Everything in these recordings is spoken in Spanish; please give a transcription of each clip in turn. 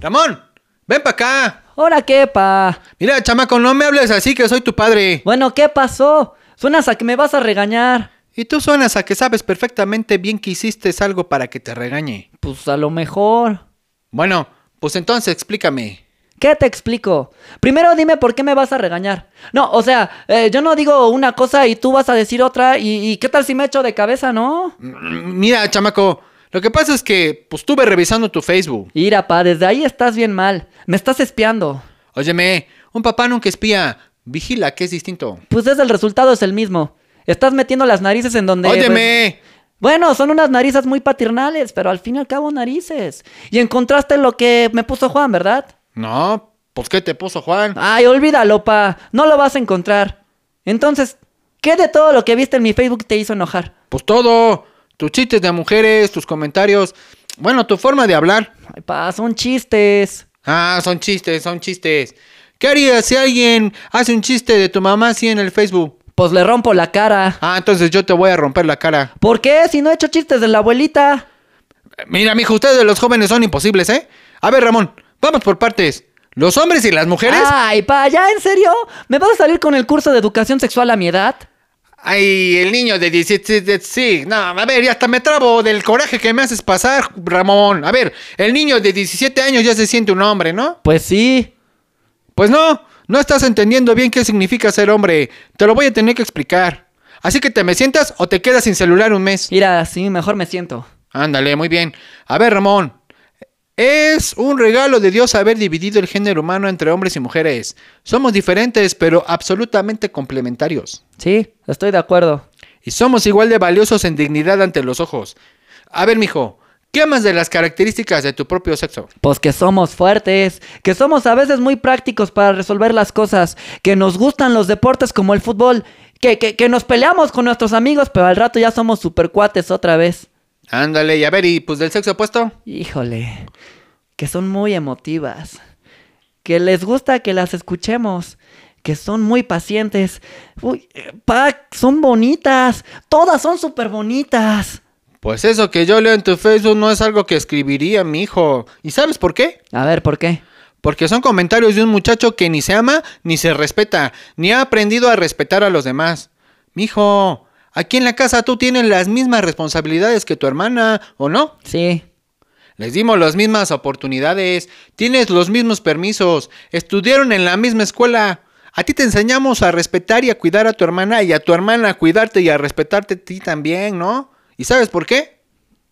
Ramón, ven para acá. ¿Ahora qué, pa? Mira, chamaco, no me hables así que soy tu padre. Bueno, ¿qué pasó? Suenas a que me vas a regañar. Y tú suenas a que sabes perfectamente bien que hiciste algo para que te regañe. Pues a lo mejor. Bueno, pues entonces explícame. ¿Qué te explico? Primero dime por qué me vas a regañar. No, o sea, eh, yo no digo una cosa y tú vas a decir otra. ¿Y, y qué tal si me echo de cabeza, no? Mira, chamaco, lo que pasa es que pues estuve revisando tu Facebook. Mira, pa, desde ahí estás bien mal. Me estás espiando. Óyeme, un papá nunca espía. Vigila, que es distinto. Pues es el resultado es el mismo. Estás metiendo las narices en donde... Óyeme. pues, bueno, son unas narices muy paternales, pero al fin y al cabo narices. Y encontraste lo que me puso Juan, ¿verdad? No, pues ¿qué te puso Juan? Ay, olvídalo, pa. No lo vas a encontrar. Entonces, ¿qué de todo lo que viste en mi Facebook te hizo enojar? Pues todo. Tus chistes de mujeres, tus comentarios. Bueno, tu forma de hablar. Ay, pa, son chistes. Ah, son chistes, son chistes. ¿Qué harías si alguien hace un chiste de tu mamá así en el Facebook? Pues le rompo la cara. Ah, entonces yo te voy a romper la cara. ¿Por qué? Si no he hecho chistes de la abuelita. Mira, mijo, ustedes los jóvenes son imposibles, ¿eh? A ver, Ramón, vamos por partes. ¿Los hombres y las mujeres? Ay, pa, ¿ya en serio? ¿Me vas a salir con el curso de educación sexual a mi edad? Ay, el niño de 17, de- sí, no, a ver, ya hasta me trabo del coraje que me haces pasar, Ramón. A ver, el niño de 17 años ya se siente un hombre, ¿no? Pues sí. Pues no, no estás entendiendo bien qué significa ser hombre. Te lo voy a tener que explicar. Así que te me sientas o te quedas sin celular un mes. Mira, sí, mejor me siento. Ándale, muy bien. A ver, Ramón. Es un regalo de Dios haber dividido el género humano entre hombres y mujeres. Somos diferentes, pero absolutamente complementarios. Sí, estoy de acuerdo. Y somos igual de valiosos en dignidad ante los ojos. A ver, mijo, ¿qué amas de las características de tu propio sexo? Pues que somos fuertes, que somos a veces muy prácticos para resolver las cosas, que nos gustan los deportes como el fútbol, que, que, que nos peleamos con nuestros amigos, pero al rato ya somos super cuates otra vez. Ándale, y a ver, ¿y pues del sexo opuesto? Híjole, que son muy emotivas, que les gusta que las escuchemos, que son muy pacientes. Uy, eh, pa, son bonitas, todas son súper bonitas. Pues eso que yo leo en tu Facebook no es algo que escribiría mi hijo. ¿Y sabes por qué? A ver, ¿por qué? Porque son comentarios de un muchacho que ni se ama ni se respeta, ni ha aprendido a respetar a los demás. Mijo, aquí en la casa tú tienes las mismas responsabilidades que tu hermana, ¿o no? Sí, Les dimos las mismas oportunidades, tienes los mismos permisos, estudiaron en la misma escuela. A ti te enseñamos a respetar y a cuidar a tu hermana y a tu hermana a cuidarte y a respetarte a ti también, ¿no? ¿Y sabes por qué?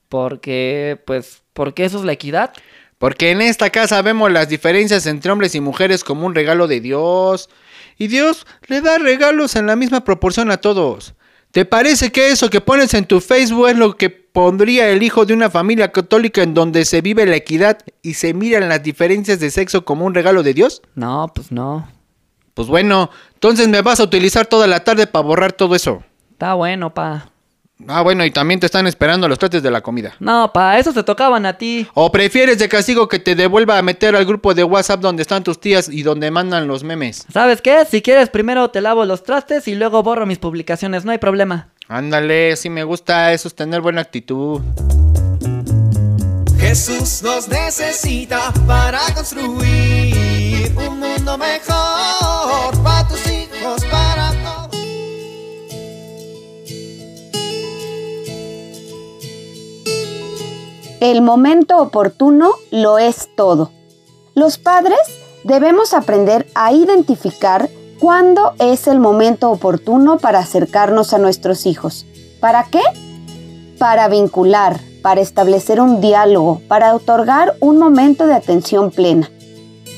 porque, pues, porque eso es la equidad. Porque en esta casa vemos las diferencias entre hombres y mujeres como un regalo de Dios. Y Dios le da regalos en la misma proporción a todos. ¿Te parece que eso que pones en tu Facebook es lo que pondría el hijo de una familia católica en donde se vive la equidad y se miran las diferencias de sexo como un regalo de Dios? No, pues no. Pues bueno, entonces me vas a utilizar toda la tarde para borrar todo eso. Está bueno, pa. Ah, bueno, y también te están esperando los trates de la comida. No, pa, esos te tocaban a ti. ¿O prefieres de castigo que te devuelva a meter al grupo de WhatsApp donde están tus tías y donde mandan los memes? ¿Sabes qué? Si quieres, primero te lavo los trastes y luego borro mis publicaciones, no hay problema. Ándale, si me gusta eso es tener buena actitud. Jesús nos necesita para construir un mundo mejor para tus hijos, para El momento oportuno lo es todo. Los padres debemos aprender a identificar cuándo es el momento oportuno para acercarnos a nuestros hijos. ¿Para qué? Para vincular, para establecer un diálogo, para otorgar un momento de atención plena.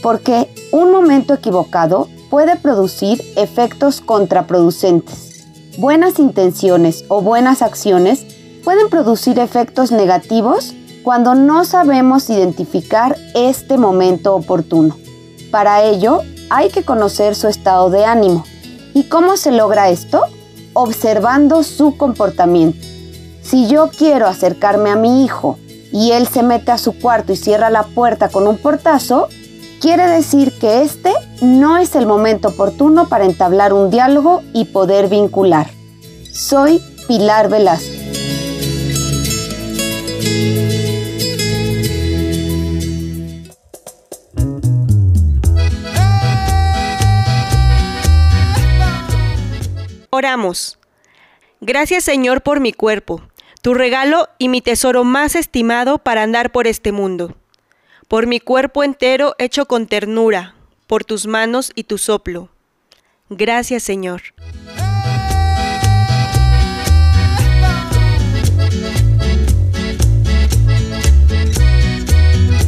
Porque un momento equivocado puede producir efectos contraproducentes. Buenas intenciones o buenas acciones pueden producir efectos negativos cuando no sabemos identificar este momento oportuno. Para ello, hay que conocer su estado de ánimo. ¿Y cómo se logra esto? Observando su comportamiento. Si yo quiero acercarme a mi hijo y él se mete a su cuarto y cierra la puerta con un portazo, quiere decir que este no es el momento oportuno para entablar un diálogo y poder vincular. Soy Pilar Velázquez. Oramos. Gracias Señor por mi cuerpo, tu regalo y mi tesoro más estimado para andar por este mundo. Por mi cuerpo entero hecho con ternura, por tus manos y tu soplo. Gracias Señor.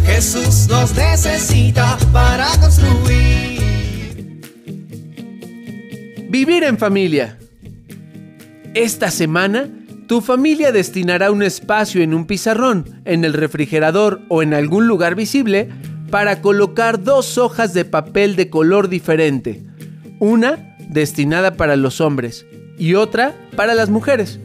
Jesús nos necesita para construir. Vivir en familia. Esta semana, tu familia destinará un espacio en un pizarrón, en el refrigerador o en algún lugar visible para colocar dos hojas de papel de color diferente. Una destinada para los hombres y otra para las mujeres.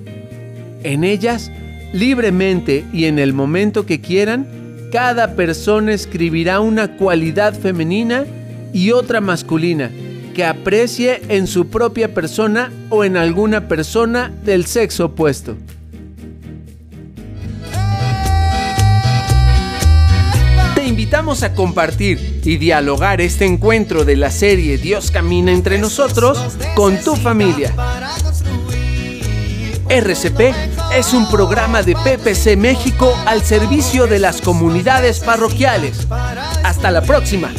En ellas, libremente y en el momento que quieran, cada persona escribirá una cualidad femenina y otra masculina que aprecie en su propia persona o en alguna persona del sexo opuesto. Te invitamos a compartir y dialogar este encuentro de la serie Dios camina entre nosotros con tu familia. RCP es un programa de PPC México al servicio de las comunidades parroquiales. Hasta la próxima.